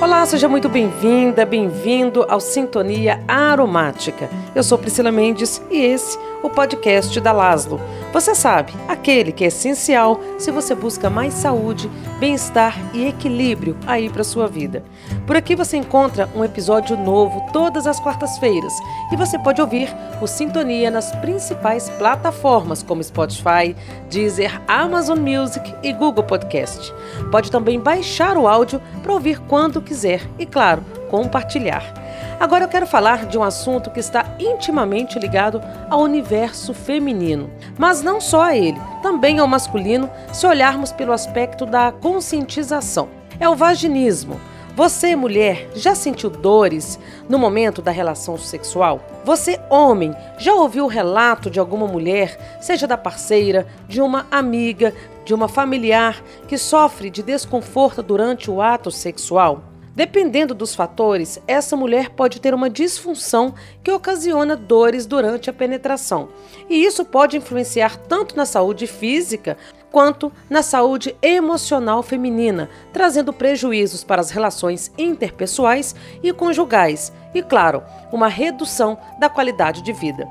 Olá, seja muito bem-vinda, bem-vindo ao Sintonia Aromática. Eu sou Priscila Mendes e esse é o podcast da Laslo. Você sabe, aquele que é essencial se você busca mais saúde, bem-estar e equilíbrio aí para sua vida. Por aqui você encontra um episódio novo todas as quartas-feiras e você pode ouvir o Sintonia nas principais plataformas como Spotify, Deezer, Amazon Music e Google Podcast. Pode também baixar o áudio para ouvir quando quiser e, claro, compartilhar. Agora eu quero falar de um assunto que está intimamente ligado ao universo feminino, mas não só a ele, também ao masculino, se olharmos pelo aspecto da conscientização. É o vaginismo. Você, mulher, já sentiu dores no momento da relação sexual? Você, homem, já ouviu o relato de alguma mulher, seja da parceira, de uma amiga, de uma familiar, que sofre de desconforto durante o ato sexual? Dependendo dos fatores, essa mulher pode ter uma disfunção que ocasiona dores durante a penetração. E isso pode influenciar tanto na saúde física quanto na saúde emocional feminina, trazendo prejuízos para as relações interpessoais e conjugais e, claro, uma redução da qualidade de vida.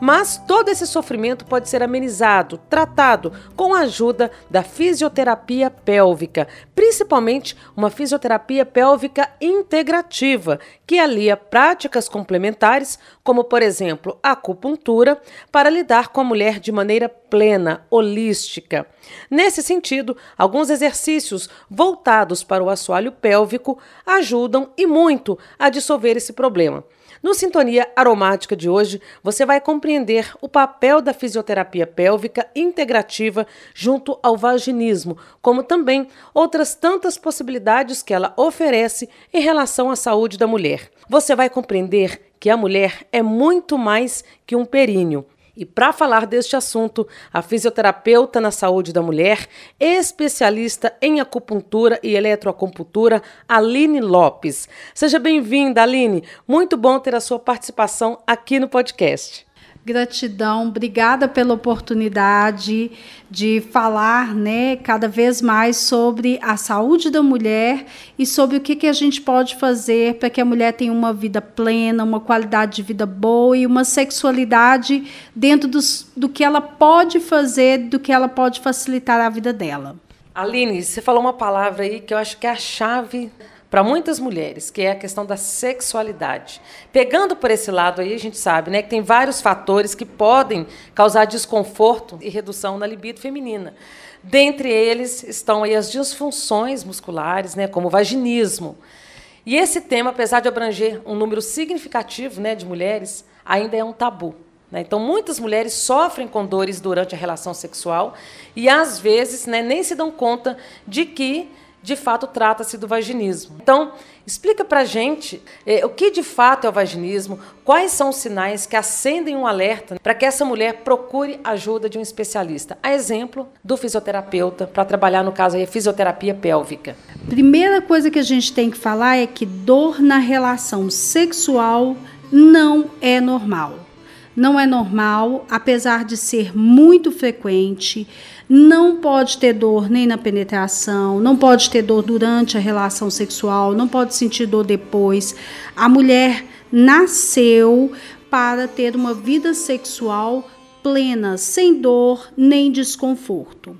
Mas todo esse sofrimento pode ser amenizado, tratado com a ajuda da fisioterapia pélvica, principalmente uma fisioterapia pélvica integrativa, que alia práticas complementares, como por exemplo a acupuntura, para lidar com a mulher de maneira plena, holística. Nesse sentido, alguns exercícios voltados para o assoalho pélvico ajudam e muito a dissolver esse problema. No Sintonia Aromática de hoje, você vai compreender o papel da fisioterapia pélvica integrativa junto ao vaginismo, como também outras tantas possibilidades que ela oferece em relação à saúde da mulher. Você vai compreender que a mulher é muito mais que um períneo. E para falar deste assunto, a fisioterapeuta na saúde da mulher, especialista em acupuntura e eletroacupuntura, Aline Lopes. Seja bem-vinda, Aline. Muito bom ter a sua participação aqui no podcast. Gratidão, obrigada pela oportunidade de falar, né, cada vez mais sobre a saúde da mulher e sobre o que, que a gente pode fazer para que a mulher tenha uma vida plena, uma qualidade de vida boa e uma sexualidade dentro dos, do que ela pode fazer, do que ela pode facilitar a vida dela. Aline, você falou uma palavra aí que eu acho que é a chave para muitas mulheres, que é a questão da sexualidade. Pegando por esse lado aí, a gente sabe né, que tem vários fatores que podem causar desconforto e redução na libido feminina. Dentre eles estão aí as disfunções musculares, né, como o vaginismo. E esse tema, apesar de abranger um número significativo né, de mulheres, ainda é um tabu. Né? Então, muitas mulheres sofrem com dores durante a relação sexual e, às vezes, né, nem se dão conta de que de fato trata-se do vaginismo. Então, explica para gente eh, o que de fato é o vaginismo, quais são os sinais que acendem um alerta para que essa mulher procure ajuda de um especialista. A exemplo do fisioterapeuta, para trabalhar, no caso, aí, fisioterapia pélvica. Primeira coisa que a gente tem que falar é que dor na relação sexual não é normal. Não é normal, apesar de ser muito frequente não pode ter dor nem na penetração, não pode ter dor durante a relação sexual, não pode sentir dor depois. A mulher nasceu para ter uma vida sexual plena, sem dor nem desconforto.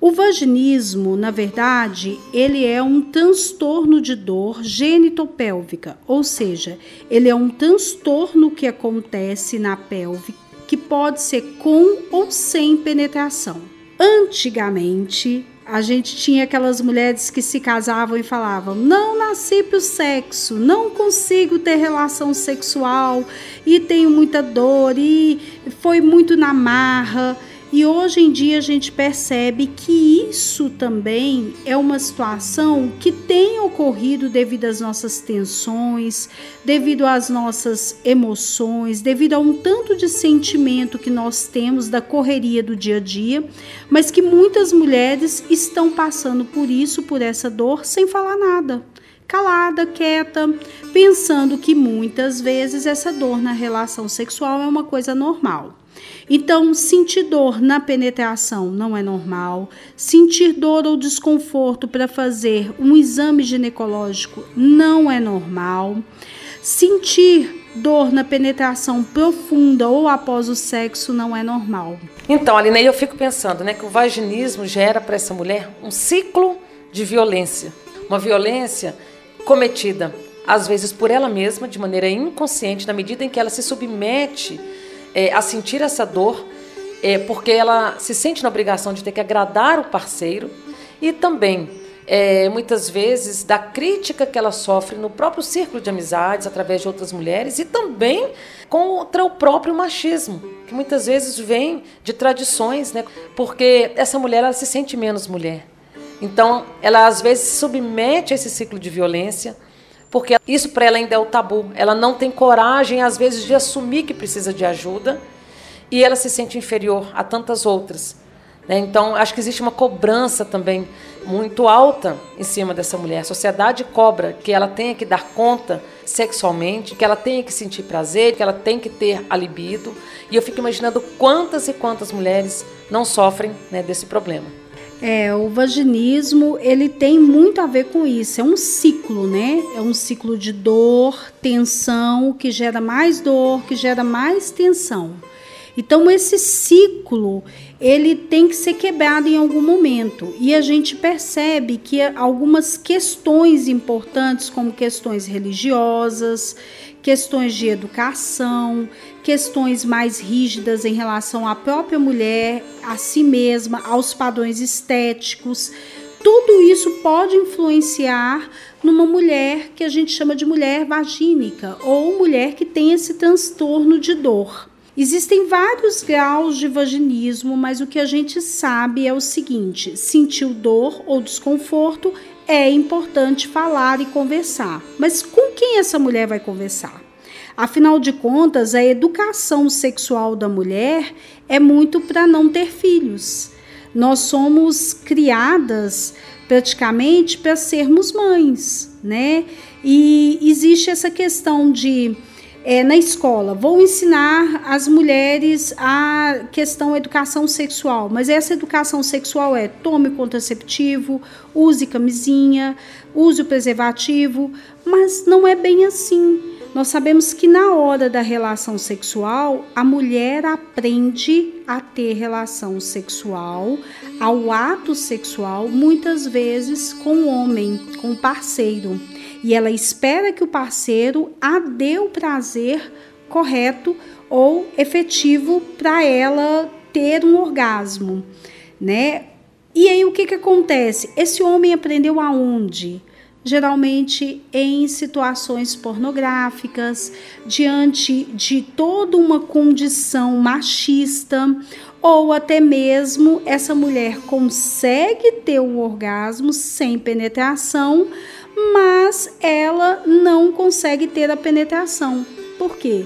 O vaginismo, na verdade, ele é um transtorno de dor genitopélvica, ou seja, ele é um transtorno que acontece na pelve que pode ser com ou sem penetração. Antigamente, a gente tinha aquelas mulheres que se casavam e falavam: não nasci para o sexo, não consigo ter relação sexual e tenho muita dor e foi muito na marra. E hoje em dia a gente percebe que isso também é uma situação que tem ocorrido devido às nossas tensões, devido às nossas emoções, devido a um tanto de sentimento que nós temos da correria do dia a dia, mas que muitas mulheres estão passando por isso, por essa dor, sem falar nada calada, quieta, pensando que muitas vezes essa dor na relação sexual é uma coisa normal. Então, sentir dor na penetração não é normal. Sentir dor ou desconforto para fazer um exame ginecológico não é normal. Sentir dor na penetração profunda ou após o sexo não é normal. Então, Aline, eu fico pensando, né, que o vaginismo gera para essa mulher um ciclo de violência, uma violência cometida às vezes por ela mesma, de maneira inconsciente, na medida em que ela se submete é, a sentir essa dor, é, porque ela se sente na obrigação de ter que agradar o parceiro e também é, muitas vezes da crítica que ela sofre no próprio círculo de amizades através de outras mulheres e também contra o próprio machismo que muitas vezes vem de tradições, né? Porque essa mulher ela se sente menos mulher. Então, ela às vezes se submete a esse ciclo de violência, porque isso para ela ainda é o tabu. Ela não tem coragem, às vezes, de assumir que precisa de ajuda e ela se sente inferior a tantas outras. Né? Então, acho que existe uma cobrança também muito alta em cima dessa mulher. A sociedade cobra que ela tenha que dar conta sexualmente, que ela tenha que sentir prazer, que ela tenha que ter a libido. E eu fico imaginando quantas e quantas mulheres não sofrem né, desse problema. É, o vaginismo, ele tem muito a ver com isso. É um ciclo, né? É um ciclo de dor, tensão, que gera mais dor, que gera mais tensão. Então esse ciclo, ele tem que ser quebrado em algum momento. E a gente percebe que algumas questões importantes, como questões religiosas, questões de educação, questões mais rígidas em relação à própria mulher, a si mesma, aos padrões estéticos. Tudo isso pode influenciar numa mulher que a gente chama de mulher vagínica ou mulher que tem esse transtorno de dor. Existem vários graus de vaginismo, mas o que a gente sabe é o seguinte: sentiu dor ou desconforto é importante falar e conversar. Mas com quem essa mulher vai conversar? Afinal de contas, a educação sexual da mulher é muito para não ter filhos. Nós somos criadas praticamente para sermos mães, né? E existe essa questão de é, na escola, vou ensinar as mulheres a questão educação sexual, mas essa educação sexual é tome contraceptivo, use camisinha, use o preservativo, mas não é bem assim. Nós sabemos que na hora da relação sexual, a mulher aprende a ter relação sexual, ao ato sexual, muitas vezes com o homem, com o parceiro e ela espera que o parceiro a dê o prazer correto ou efetivo para ela ter um orgasmo, né? E aí o que que acontece? Esse homem aprendeu aonde? Geralmente em situações pornográficas, diante de toda uma condição machista, ou até mesmo essa mulher consegue ter o orgasmo sem penetração, mas ela não consegue ter a penetração. Por quê?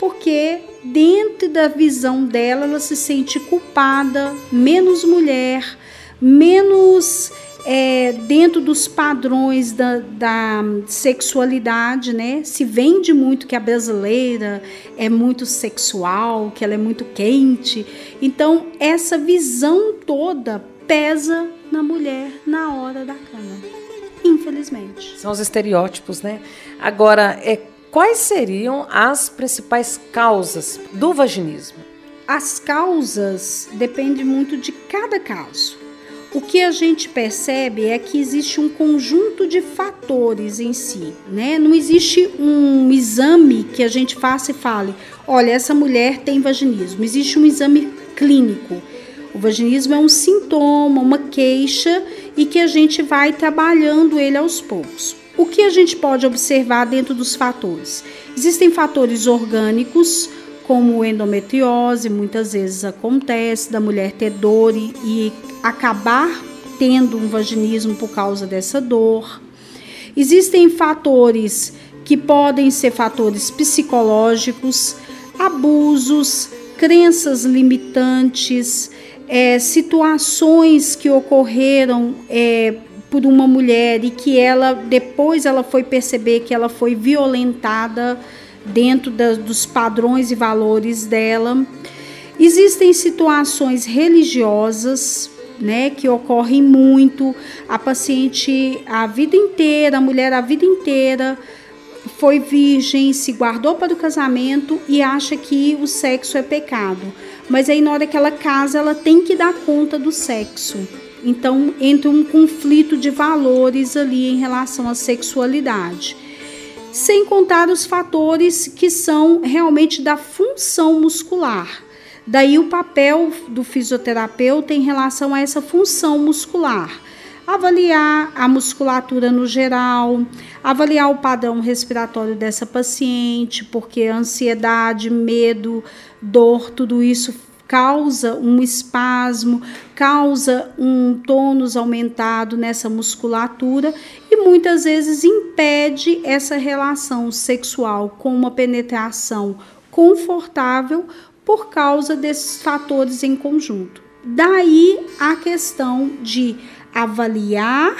Porque dentro da visão dela ela se sente culpada, menos mulher, menos é, dentro dos padrões da, da, sexualidade, né? Se vende muito que a brasileira é muito sexual, que ela é muito quente. Então, essa visão toda pesa na mulher na hora da cama infelizmente. São os estereótipos, né? Agora, é, quais seriam as principais causas do vaginismo? As causas dependem muito de cada caso. O que a gente percebe é que existe um conjunto de fatores em si, né? Não existe um exame que a gente faça e fale, olha, essa mulher tem vaginismo. Existe um exame clínico. O vaginismo é um sintoma, uma queixa e que a gente vai trabalhando ele aos poucos. O que a gente pode observar dentro dos fatores? Existem fatores orgânicos, como endometriose, muitas vezes acontece da mulher ter dor e, acabar tendo um vaginismo por causa dessa dor. Existem fatores que podem ser fatores psicológicos, abusos, crenças limitantes, é, situações que ocorreram é, por uma mulher e que ela depois ela foi perceber que ela foi violentada dentro da, dos padrões e valores dela. Existem situações religiosas, né, que ocorrem muito. A paciente a vida inteira, a mulher a vida inteira foi virgem, se guardou para o casamento e acha que o sexo é pecado. Mas aí na hora que ela casa, ela tem que dar conta do sexo. Então entra um conflito de valores ali em relação à sexualidade. Sem contar os fatores que são realmente da função muscular. Daí o papel do fisioterapeuta em relação a essa função muscular. Avaliar a musculatura no geral, avaliar o padrão respiratório dessa paciente, porque ansiedade, medo, dor, tudo isso causa um espasmo, causa um tônus aumentado nessa musculatura e muitas vezes impede essa relação sexual com uma penetração confortável por causa desses fatores em conjunto. Daí a questão de avaliar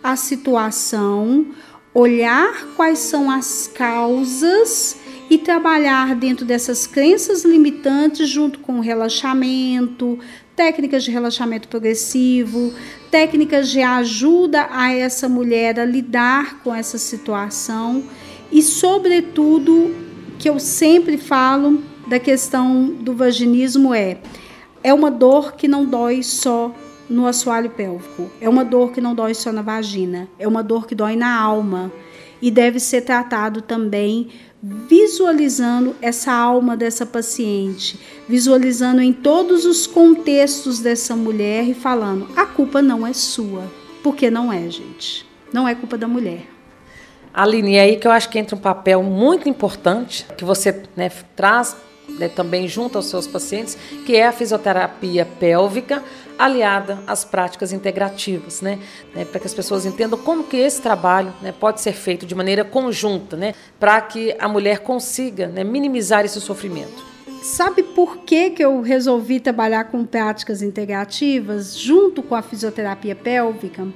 a situação, olhar quais são as causas e trabalhar dentro dessas crenças limitantes junto com relaxamento, técnicas de relaxamento progressivo, técnicas de ajuda a essa mulher a lidar com essa situação e, sobretudo, que eu sempre falo, da questão do vaginismo é é uma dor que não dói só no assoalho pélvico, é uma dor que não dói só na vagina, é uma dor que dói na alma e deve ser tratado também visualizando essa alma dessa paciente, visualizando em todos os contextos dessa mulher e falando: a culpa não é sua, porque não é, gente. Não é culpa da mulher. Aline, é aí que eu acho que entra um papel muito importante que você né, traz né, também junto aos seus pacientes, que é a fisioterapia pélvica aliada às práticas integrativas, né, né para que as pessoas entendam como que esse trabalho né, pode ser feito de maneira conjunta, né, para que a mulher consiga né, minimizar esse sofrimento. Sabe por que, que eu resolvi trabalhar com práticas integrativas junto com a fisioterapia pélvica?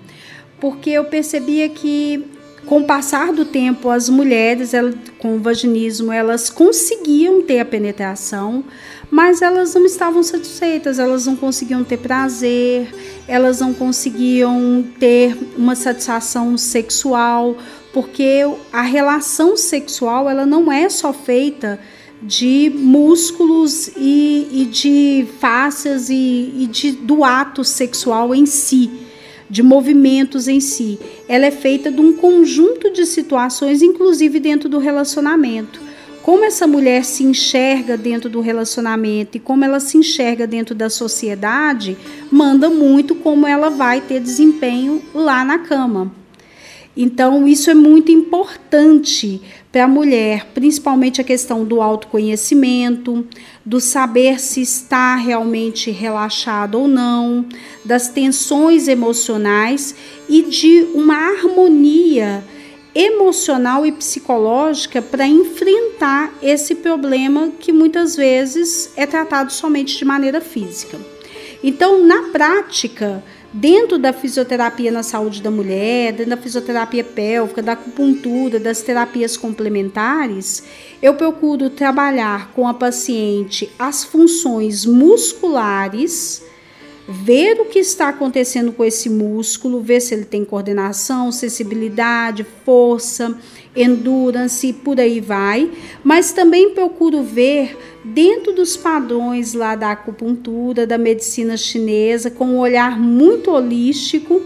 Porque eu percebia que com o passar do tempo, as mulheres elas, com o vaginismo elas conseguiam ter a penetração, mas elas não estavam satisfeitas, elas não conseguiam ter prazer, elas não conseguiam ter uma satisfação sexual, porque a relação sexual ela não é só feita de músculos e, e de fáscias e, e de, do ato sexual em si de movimentos em si. Ela é feita de um conjunto de situações, inclusive dentro do relacionamento. Como essa mulher se enxerga dentro do relacionamento e como ela se enxerga dentro da sociedade, manda muito como ela vai ter desempenho lá na cama. Então, isso é muito importante para a mulher, principalmente a questão do autoconhecimento, do saber se está realmente relaxado ou não, das tensões emocionais e de uma harmonia emocional e psicológica para enfrentar esse problema que muitas vezes é tratado somente de maneira física. Então, na prática, dentro da fisioterapia na saúde da mulher, dentro da fisioterapia pélvica, da acupuntura, das terapias complementares, eu procuro trabalhar com a paciente as funções musculares, ver o que está acontecendo com esse músculo, ver se ele tem coordenação, sensibilidade, força, endurance e por aí vai, mas também procuro ver dentro dos padrões lá da acupuntura, da medicina chinesa, com um olhar muito holístico,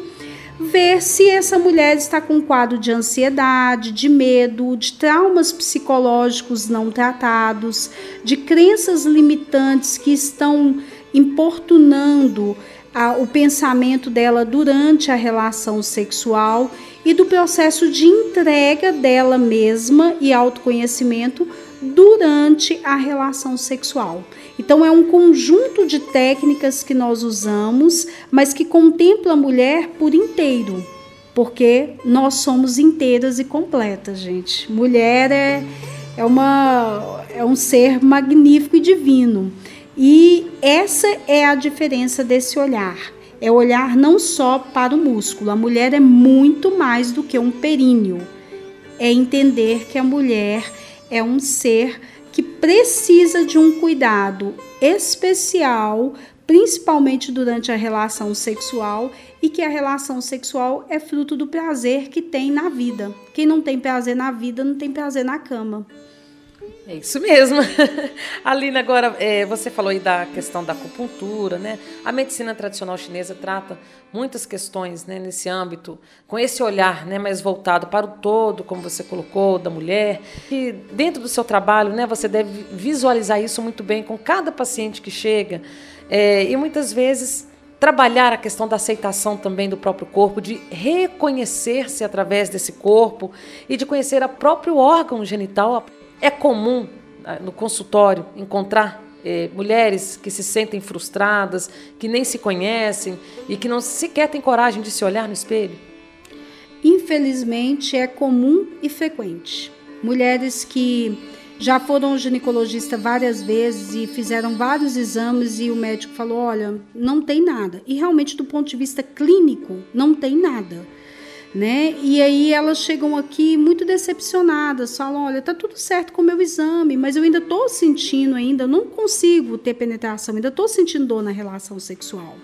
ver se essa mulher está com um quadro de ansiedade, de medo, de traumas psicológicos não tratados, de crenças limitantes que estão importunando a, o pensamento dela durante a relação sexual e do processo de entrega dela mesma e autoconhecimento durante a relação sexual. Então, é um conjunto de técnicas que nós usamos, mas que contempla a mulher por inteiro, porque nós somos inteiras e completas, gente. Mulher é, é, uma, é um ser magnífico e divino. E essa é a diferença desse olhar. É olhar não só para o músculo. A mulher é muito mais do que um períneo. É entender que a mulher é um ser que precisa de um cuidado especial, principalmente durante a relação sexual, e que a relação sexual é fruto do prazer que tem na vida. Quem não tem prazer na vida não tem prazer na cama. É isso mesmo. Alina, agora é, você falou aí da questão da acupuntura, né? A medicina tradicional chinesa trata muitas questões né, nesse âmbito, com esse olhar né, mais voltado para o todo, como você colocou, da mulher. E dentro do seu trabalho, né, você deve visualizar isso muito bem com cada paciente que chega. É, e muitas vezes trabalhar a questão da aceitação também do próprio corpo, de reconhecer-se através desse corpo e de conhecer o próprio órgão genital é comum ah, no consultório encontrar eh, mulheres que se sentem frustradas, que nem se conhecem e que não sequer têm coragem de se olhar no espelho? Infelizmente é comum e frequente. Mulheres que já foram ao ginecologista várias vezes e fizeram vários exames e o médico falou: olha, não tem nada. E realmente, do ponto de vista clínico, não tem nada né? E aí elas chegam aqui muito decepcionadas, falam: olha, tá tudo certo com o meu exame, mas eu ainda estou sentindo ainda, não consigo ter penetração, ainda estou sentindo dor na relação sexual.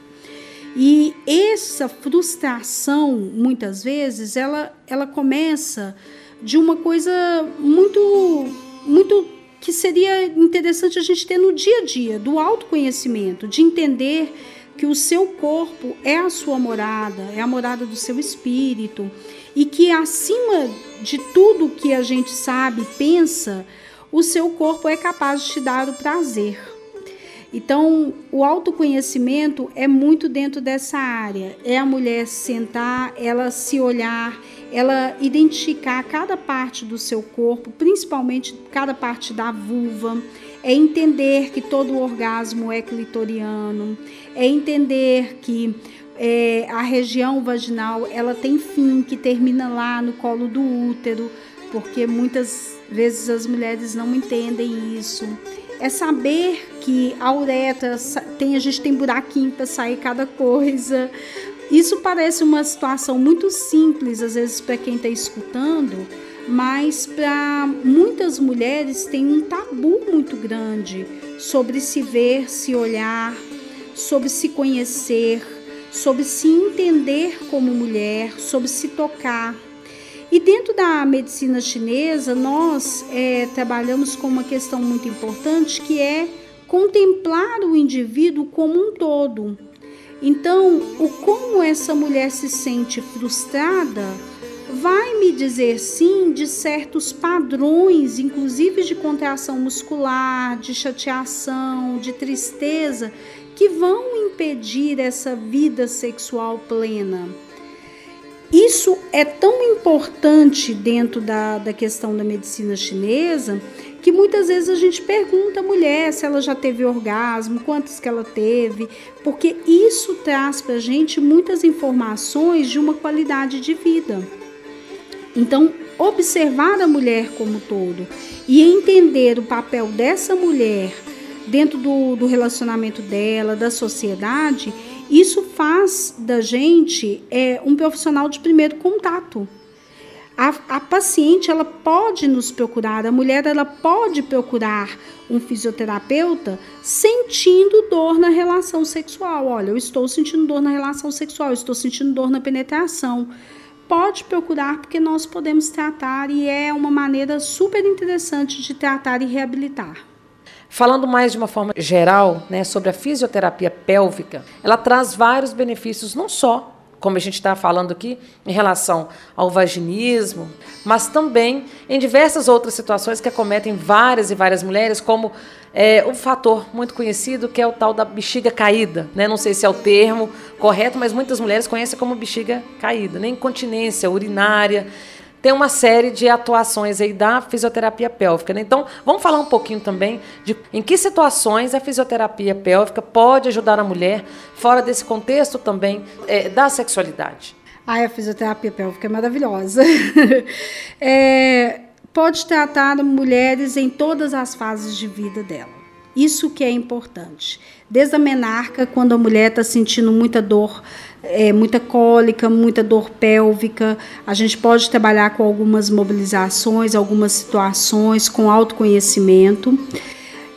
E essa frustração, muitas vezes, ela, ela começa de uma coisa muito, muito que seria interessante a gente ter no dia a dia, do autoconhecimento, de entender que o seu corpo é a sua morada, é a morada do seu espírito, e que acima de tudo que a gente sabe, pensa, o seu corpo é capaz de te dar o prazer. Então, o autoconhecimento é muito dentro dessa área. É a mulher sentar, ela se olhar, ela identificar cada parte do seu corpo, principalmente cada parte da vulva, é entender que todo orgasmo é clitoriano, é entender que é, a região vaginal ela tem fim que termina lá no colo do útero, porque muitas vezes as mulheres não entendem isso. É saber que a uretra tem a gente tem buraquinho para sair cada coisa. Isso parece uma situação muito simples às vezes para quem está escutando, mas para muitas mulheres tem um tabu muito grande sobre se ver, se olhar, sobre se conhecer, sobre se entender como mulher, sobre se tocar. E dentro da medicina chinesa, nós é, trabalhamos com uma questão muito importante que é contemplar o indivíduo como um todo. Então, o como essa mulher se sente frustrada vai me dizer sim de certos padrões, inclusive de contração muscular, de chateação, de tristeza, que vão impedir essa vida sexual plena. Isso é tão importante dentro da, da questão da medicina chinesa que muitas vezes a gente pergunta à mulher se ela já teve orgasmo, quantos que ela teve, porque isso traz para a gente muitas informações de uma qualidade de vida. Então, observar a mulher como todo e entender o papel dessa mulher dentro do, do relacionamento dela, da sociedade, isso faz da gente é, um profissional de primeiro contato. A, a, paciente ela pode nos procurar, a mulher ela pode procurar um fisioterapeuta sentindo dor na relação sexual. Olha, eu estou sentindo dor na relação sexual, estou sentindo dor na penetração pode procurar porque nós podemos tratar e é uma maneira super interessante de tratar e reabilitar. Falando mais de uma forma geral né, sobre a fisioterapia pélvica, ela traz vários benefícios, não só como a gente está falando aqui, em relação ao vaginismo, mas também em diversas outras situações que acometem várias e várias mulheres, como é, um fator muito conhecido que é o tal da bexiga caída. Né? Não sei se é o termo correto, mas muitas mulheres conhecem como bexiga caída, né? incontinência urinária. Tem uma série de atuações aí da fisioterapia pélvica. Né? Então, vamos falar um pouquinho também de em que situações a fisioterapia pélvica pode ajudar a mulher, fora desse contexto também é, da sexualidade. A fisioterapia pélvica é maravilhosa. é, pode tratar mulheres em todas as fases de vida dela. Isso que é importante. Desde a menarca, quando a mulher está sentindo muita dor é, muita cólica, muita dor pélvica. A gente pode trabalhar com algumas mobilizações, algumas situações, com autoconhecimento.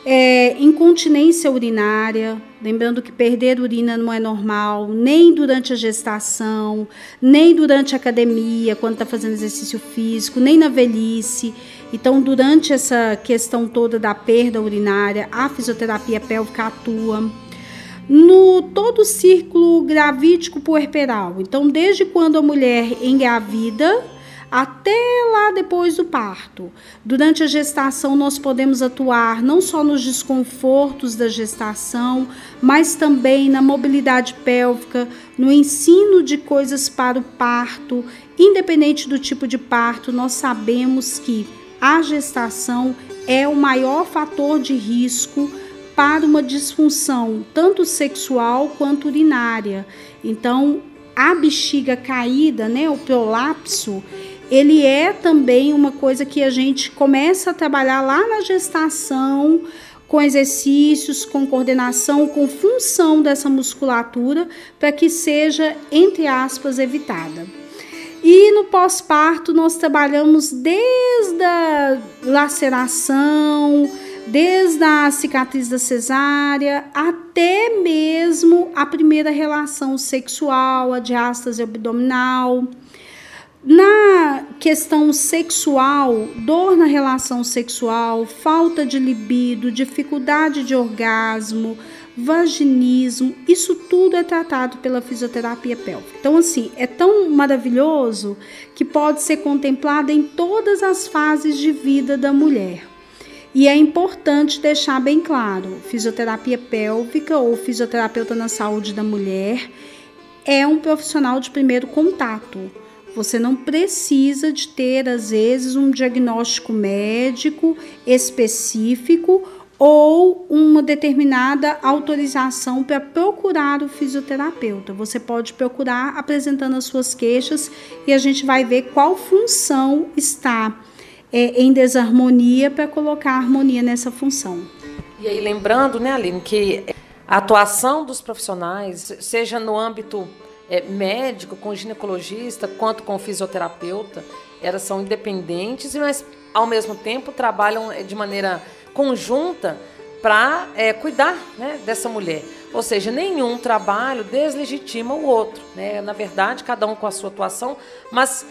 É, incontinência urinária, lembrando que perder urina não é normal, nem durante a gestação, nem durante a academia, quando está fazendo exercício físico, nem na velhice. Então, durante essa questão toda da perda urinária, a fisioterapia pélvica atua no todo o círculo gravídico puerperal. Então, desde quando a mulher engravida até lá depois do parto. Durante a gestação, nós podemos atuar não só nos desconfortos da gestação, mas também na mobilidade pélvica, no ensino de coisas para o parto. Independente do tipo de parto, nós sabemos que a gestação é o maior fator de risco para uma disfunção tanto sexual quanto urinária. Então, a bexiga caída, né, o prolapso, ele é também uma coisa que a gente começa a trabalhar lá na gestação, com exercícios, com coordenação, com função dessa musculatura, para que seja, entre aspas, evitada. E no pós-parto, nós trabalhamos desde a laceração, desde a cicatriz da cesárea até mesmo a primeira relação sexual, a diástase abdominal. Na questão sexual, dor na relação sexual, falta de libido, dificuldade de orgasmo, vaginismo, isso tudo é tratado pela fisioterapia pélvica. Então, assim, é tão maravilhoso que pode ser contemplado em todas as fases de vida da mulher. E é importante deixar bem claro: fisioterapia pélvica ou fisioterapeuta na saúde da mulher é um profissional de primeiro contato. Você não precisa de ter, às vezes, um diagnóstico médico específico ou uma determinada autorização para procurar o fisioterapeuta. Você pode procurar apresentando as suas queixas e a gente vai ver qual função está é, em desarmonia para colocar harmonia nessa função. E aí, lembrando, né, Aline, que a atuação dos profissionais, seja no âmbito é, médico, com ginecologista, quanto com fisioterapeuta, elas são independentes, mas ao mesmo tempo trabalham é, de maneira conjunta para é, cuidar né, dessa mulher. Ou seja, nenhum trabalho deslegitima o outro. Né? Na verdade, cada um com a sua atuação, mas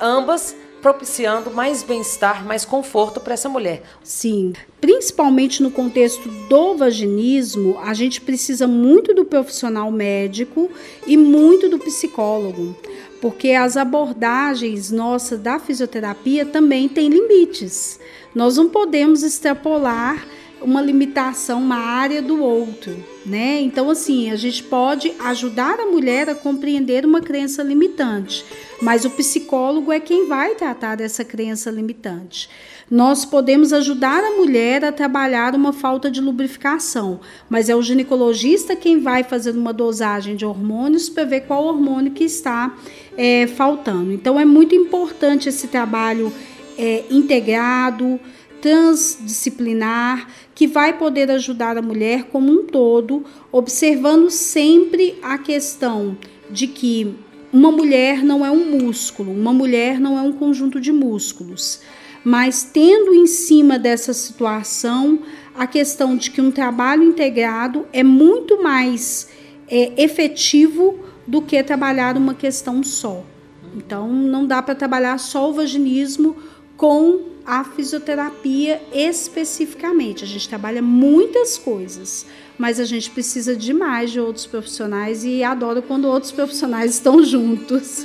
ambas propiciando mais bem-estar, mais conforto para essa mulher. Sim, principalmente no contexto do vaginismo, a gente precisa muito do profissional médico e muito do psicólogo, porque as abordagens nossas da fisioterapia também têm limites. Nós não podemos extrapolar uma limitação, uma área do outro, né? Então, assim, a gente pode ajudar a mulher a compreender uma crença limitante, mas o psicólogo é quem vai tratar dessa crença limitante. Nós podemos ajudar a mulher a trabalhar uma falta de lubrificação, mas é o ginecologista quem vai fazer uma dosagem de hormônios para ver qual hormônio que está é, faltando. Então, é muito importante esse trabalho é, integrado transdisciplinar que vai poder ajudar a mulher como um todo, observando sempre a questão de que uma mulher não é um músculo, uma mulher não é um conjunto de músculos, mas tendo em cima dessa situação a questão de que um trabalho integrado é muito mais é, efetivo do que trabalhar uma questão só. Então, não dá para trabalhar só o vaginismo com a fisioterapia especificamente. A gente trabalha muitas coisas, mas a gente precisa demais de outros profissionais e adoro quando outros profissionais estão juntos.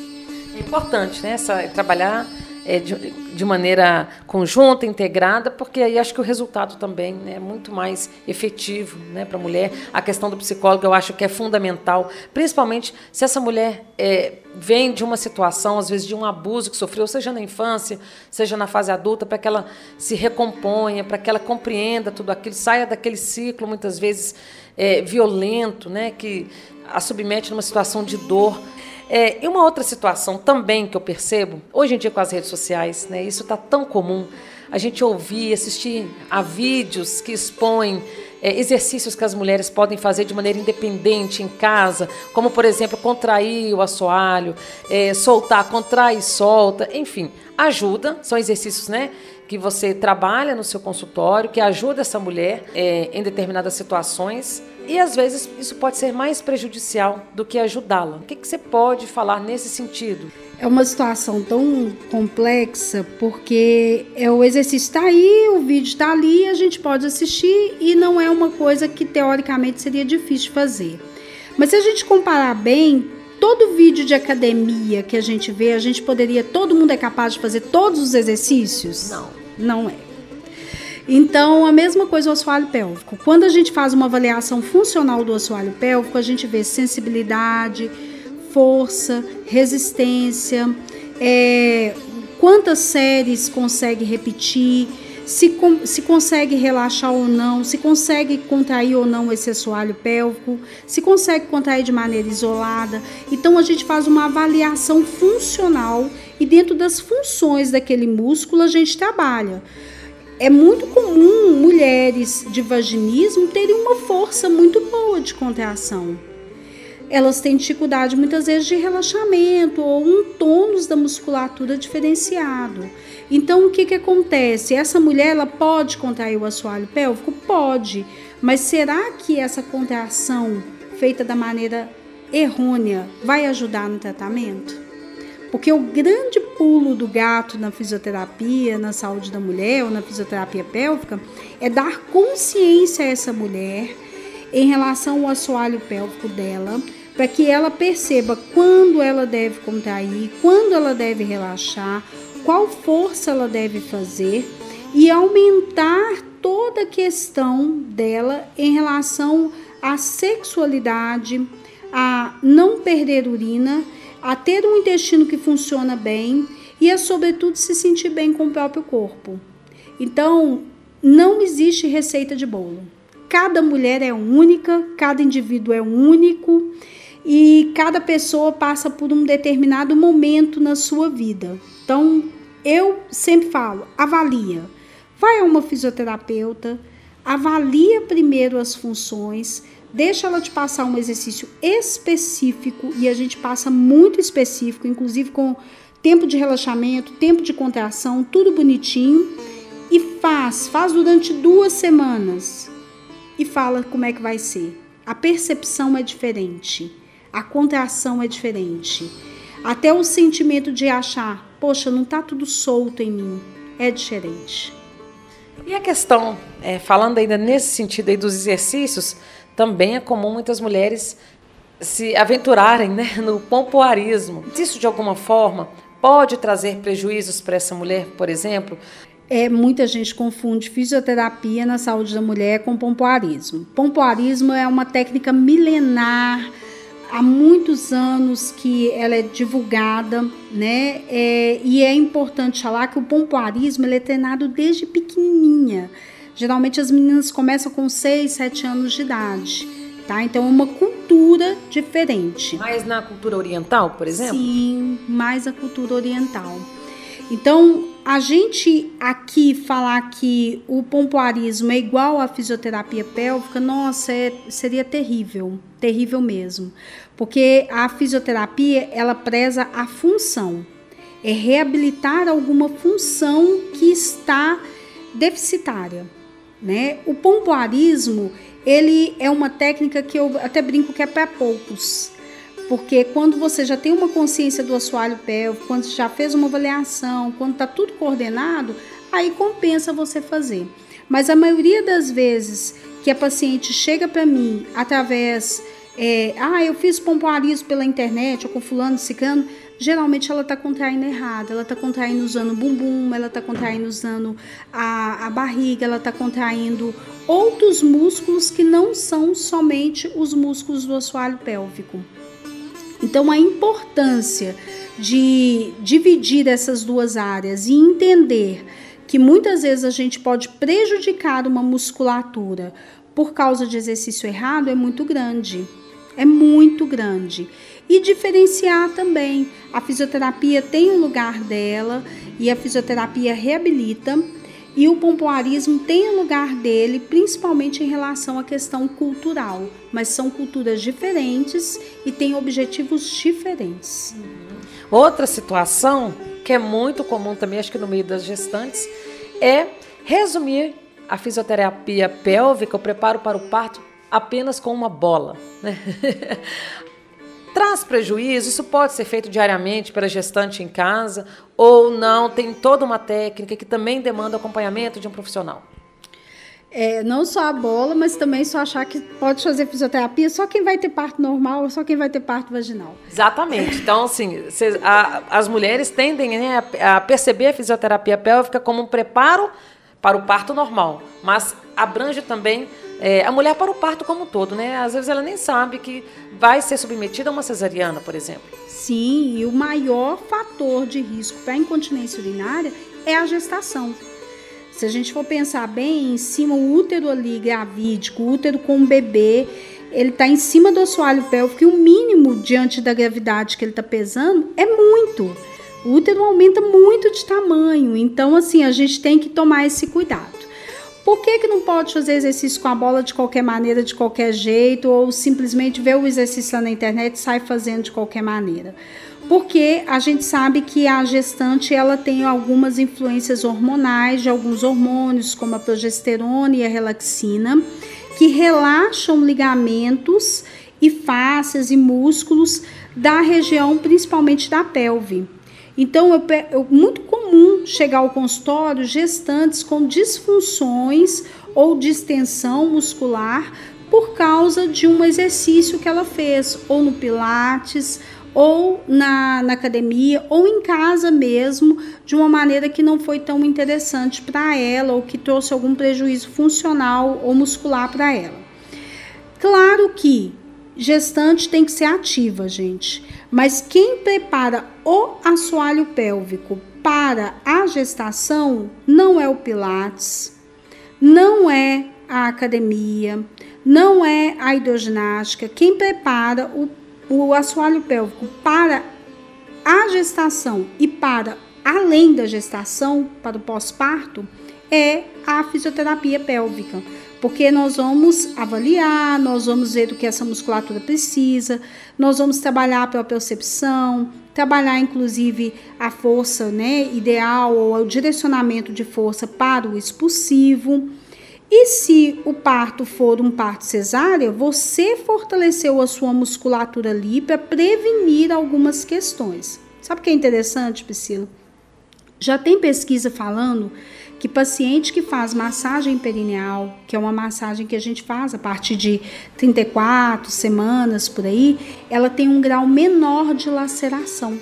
É importante, né? Essa, trabalhar é, de, de, maneira conjunta, integrada, porque aí acho que o resultado também né, é muito mais efetivo né, para a mulher. A questão do psicólogo eu acho que é fundamental, principalmente se essa mulher é, vem de uma situação, às vezes de um abuso que sofreu, seja na infância, seja na fase adulta, para que ela se recomponha, para que ela compreenda tudo aquilo, saia daquele ciclo, muitas vezes é, violento, né, que a submete numa situação de dor. É, e uma outra situação também que eu percebo, hoje em dia com as redes sociais, né, isso está tão comum, a gente ouvir, assistir a vídeos que expõem é, exercícios que as mulheres podem fazer de maneira independente em casa, como por exemplo contrair o assoalho, é, soltar, contrai e solta, enfim, ajuda. São exercícios, né? Que você trabalha no seu consultório, que ajuda essa mulher é, em determinadas situações. E às vezes isso pode ser mais prejudicial do que ajudá-la. O que, que você pode falar nesse sentido? É uma situação tão complexa porque é o exercício está aí, o vídeo está ali, a gente pode assistir e não é uma coisa que teoricamente seria difícil de fazer. Mas se a gente comparar bem, todo vídeo de academia que a gente vê, a gente poderia, todo mundo é capaz de fazer todos os exercícios? Não. Não é. Então, a mesma coisa o assoalho pélvico. Quando a gente faz uma avaliação funcional do assoalho pélvico, a gente vê sensibilidade, força, resistência, é, quantas séries consegue repetir, se, se consegue relaxar ou não, se consegue contrair ou não esse assoalho pélvico, se consegue contrair de maneira isolada. Então a gente faz uma avaliação funcional e dentro das funções daquele músculo a gente trabalha. É muito comum mulheres de vaginismo terem uma força muito boa de contração elas têm dificuldade muitas vezes de relaxamento ou um tônus da musculatura diferenciado. Então, o que, que acontece? Essa mulher ela pode contrair o assoalho pélvico? Pode, mas será que essa contração feita da maneira errônea vai ajudar no tratamento? Porque o grande pulo do gato na fisioterapia, na saúde da mulher ou na fisioterapia pélvica é dar consciência a essa mulher em relação ao assoalho pélvico dela para que ela perceba quando ela deve contrair, quando ela deve relaxar, qual força ela deve fazer e aumentar toda a questão dela em relação à sexualidade, a não perder urina, a ter um intestino que funciona bem e a, sobretudo, se sentir bem com o próprio corpo. Então, não existe receita de bolo. Cada mulher é única, cada indivíduo é único e cada pessoa passa por um determinado momento na sua vida. Então, eu sempre falo, avalia. Vai a uma fisioterapeuta, avalia primeiro as funções, deixa ela te passar um exercício específico e a gente passa muito específico, inclusive com tempo de relaxamento, tempo de contração, tudo bonitinho e faz, faz durante duas semanas e fala como é que vai ser. A percepção é diferente a contração é diferente. Até o sentimento de achar, poxa, não está tudo solto em mim, é diferente. E a questão, é, falando ainda nesse sentido aí dos exercícios, também é comum muitas mulheres se aventurarem né, no pompoarismo. Isso, de alguma forma, pode trazer prejuízos para essa mulher, por exemplo? É, muita gente confunde fisioterapia na saúde da mulher com pompoarismo. Pompoarismo é uma técnica milenar há muitos anos que ela é divulgada, né? É, e é importante falar que o pompoarismo ele é treinado desde pequenininha. Geralmente as meninas começam com 6, 7 anos de idade. Tá? Então é uma cultura diferente. Mais na cultura oriental, por exemplo? Sim, mais a cultura oriental. Então, a gente aqui falar que o pompoarismo é igual à fisioterapia pélvica, nossa, é, seria terrível, terrível mesmo. Porque a fisioterapia, ela preza a função, é reabilitar alguma função que está deficitária, né? O pompoarismo, ele é uma técnica que eu até brinco que é para poucos, porque quando você já tem uma consciência do assoalho pélvico, quando já fez uma avaliação, quando está tudo coordenado, aí compensa você fazer. Mas a maioria das vezes que a paciente chega para mim através, é, ah, eu fiz pompoarismo pela internet ou com fulano, ciclano, geralmente ela está contraindo errado, ela está contraindo usando o bumbum, ela está contraindo usando a, a barriga, ela está contraindo outros músculos que não são somente os músculos do assoalho pélvico. Então, a importância de dividir essas duas áreas e entender que muitas vezes a gente pode prejudicar uma musculatura por causa de exercício errado é muito grande. É muito grande. E diferenciar também. A fisioterapia tem o um lugar dela e a fisioterapia reabilita. e o pompoarismo tem o lugar dele, principalmente em relação à questão cultural, mas são culturas diferentes e têm objetivos diferentes. Outra situação que é muito comum também, acho que no meio das gestantes, é resumir a fisioterapia pélvica, o preparo para o parto, apenas com uma bola. Né? Traz prejuízo? Isso pode ser feito diariamente pela gestante em casa ou não? Tem toda uma técnica que também demanda acompanhamento de um profissional. É, não só a bola, mas também só achar que pode fazer fisioterapia só quem vai ter parto normal ou só quem vai ter parto vaginal. Exatamente. Então, assim, cês, a, as mulheres tendem né, a, a perceber a fisioterapia pélvica como um preparo para o parto normal, mas abrange também é, a mulher para o parto como um todo, né? Às vezes ela nem sabe que vai ser submetida a uma cesariana, por exemplo. Sim, e o maior fator de risco para incontinência urinária é a gestação. Se a gente for pensar bem, em cima o útero ali gravídico, o útero com o bebê, ele está em cima do assoalho pélvico e o mínimo diante da gravidade que ele está pesando é muito. O útero aumenta muito de tamanho, então assim a gente tem que tomar esse cuidado. Por que, que não pode fazer exercício com a bola de qualquer maneira, de qualquer jeito, ou simplesmente ver o exercício lá na internet e sai fazendo de qualquer maneira? Porque a gente sabe que a gestante ela tem algumas influências hormonais de alguns hormônios, como a progesterona e a relaxina, que relaxam ligamentos e fáscias e músculos da região, principalmente da pelve. Então, é muito comum chegar ao consultório gestantes com disfunções ou distensão muscular por causa de um exercício que ela fez, ou no Pilates, ou na, na academia, ou em casa mesmo, de uma maneira que não foi tão interessante para ela, ou que trouxe algum prejuízo funcional ou muscular para ela. Claro que gestante tem que ser ativa, gente. Mas quem prepara o assoalho pélvico para a gestação não é o Pilates, não é a academia, não é a hidroginástica. Quem prepara o, o assoalho pélvico para a gestação e para além da gestação, para o pós-parto, é a fisioterapia pélvica porque nós vamos avaliar, nós vamos ver o que essa musculatura precisa, nós vamos trabalhar a percepção, trabalhar inclusive a força né, ideal ou o direcionamento de força para o expulsivo. E se o parto for um parto cesárea, você fortaleceu a sua musculatura ali para prevenir algumas questões. Sabe o que é interessante, Priscila? Já tem pesquisa falando que paciente que faz massagem perineal, que é uma massagem que a gente faz a partir de 34 semanas por aí, ela tem um grau menor de laceração.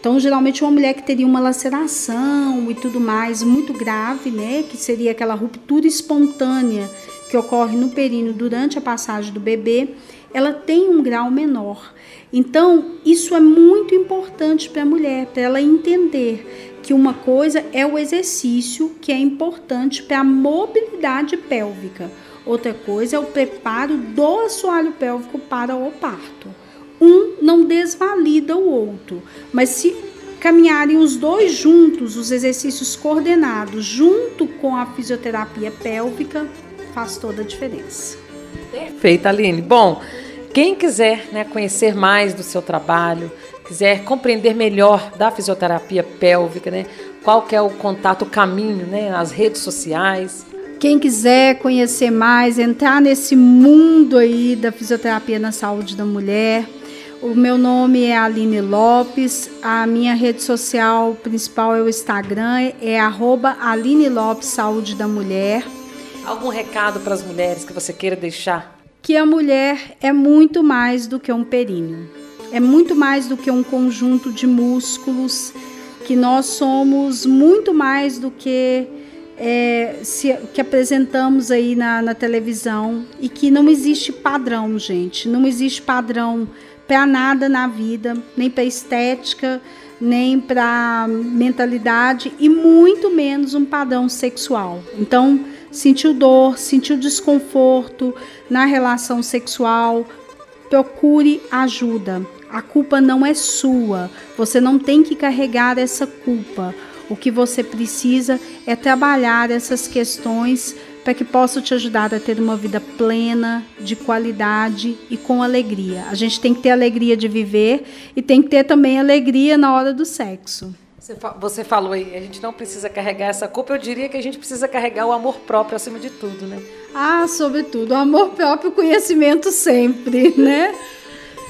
Então, geralmente, uma mulher que teria uma laceração e tudo mais muito grave, né, que seria aquela ruptura espontânea que ocorre no períneo durante a passagem do bebê, ela tem um grau menor. Então, isso é muito importante para a mulher, para ela entender que uma coisa é o exercício que é importante para a mobilidade pélvica, outra coisa é o preparo do assoalho pélvico para o parto. Um não desvalida o outro, mas se caminharem os dois juntos, os exercícios coordenados, junto com a fisioterapia pélvica, faz toda a diferença. Perfeito, Aline. Bom, quem quiser né, conhecer mais do seu trabalho, quiser compreender melhor da fisioterapia pélvica, né? Qual que é o contato, o caminho, né? As redes sociais. Quem quiser conhecer mais, entrar nesse mundo aí da fisioterapia na saúde da mulher, o meu nome é Aline Lopes, a minha rede social principal é o Instagram, é arroba Aline Lopes Saúde da Mulher. Algum recado para as mulheres que você queira deixar? Que a mulher é muito mais do que um períneo é muito mais do que um conjunto de músculos, que nós somos muito mais do que é, se, que apresentamos aí na, na televisão e que não existe padrão, gente. Não existe padrão para nada na vida, nem para estética, nem para mentalidade e muito menos um padrão sexual. Então, sentiu dor, sentiu desconforto na relação sexual, procure ajuda. A culpa não é sua. Você não tem que carregar essa culpa. O que você precisa é trabalhar essas questões para que possa te ajudar a ter uma vida plena, de qualidade e com alegria. A gente tem que ter alegria de viver e tem que ter também alegria na hora do sexo. Você falou aí, a gente não precisa carregar essa culpa, eu diria que a gente precisa carregar o amor próprio acima de tudo, né? Ah, sobretudo, o amor próprio, o conhecimento sempre, né?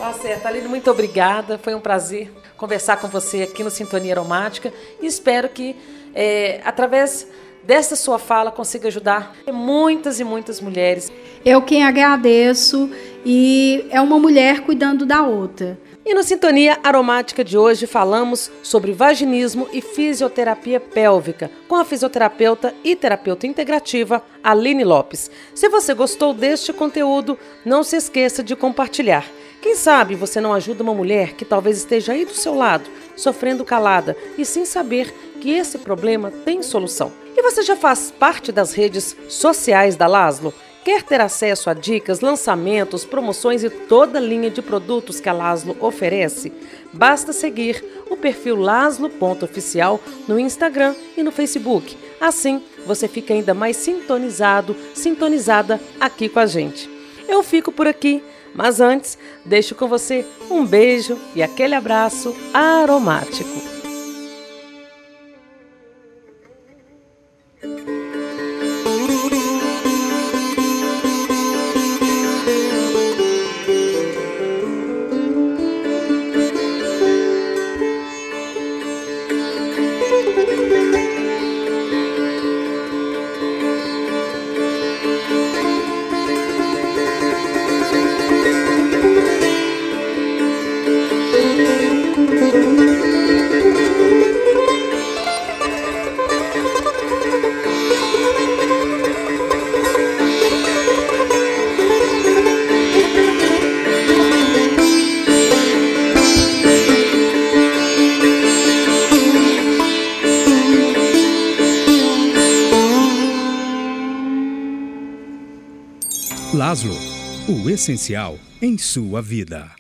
Tá certo. Aline, muito obrigada. Foi um prazer conversar com você aqui no Sintonia Aromática e espero que, é, através dessa sua fala, consiga ajudar muitas e muitas mulheres. Eu quem agradeço e é uma mulher cuidando da outra. E no Sintonia Aromática de hoje falamos sobre vaginismo e fisioterapia pélvica com a fisioterapeuta e terapeuta integrativa Aline Lopes. Se você gostou deste conteúdo, não se esqueça de compartilhar. Quem sabe você não ajuda uma mulher que talvez esteja aí do seu lado, sofrendo calada e sem saber que esse problema tem solução. E você já faz parte das redes sociais da Laslo? Quer ter acesso a dicas, lançamentos, promoções e toda a linha de produtos que a Laslo oferece? Basta seguir o perfil laslo.oficial no Instagram e no Facebook. Assim, você fica ainda mais sintonizado, sintonizada aqui com a gente. Eu fico por aqui. Mas antes, deixo com você um beijo e aquele abraço aromático. Essencial em sua vida.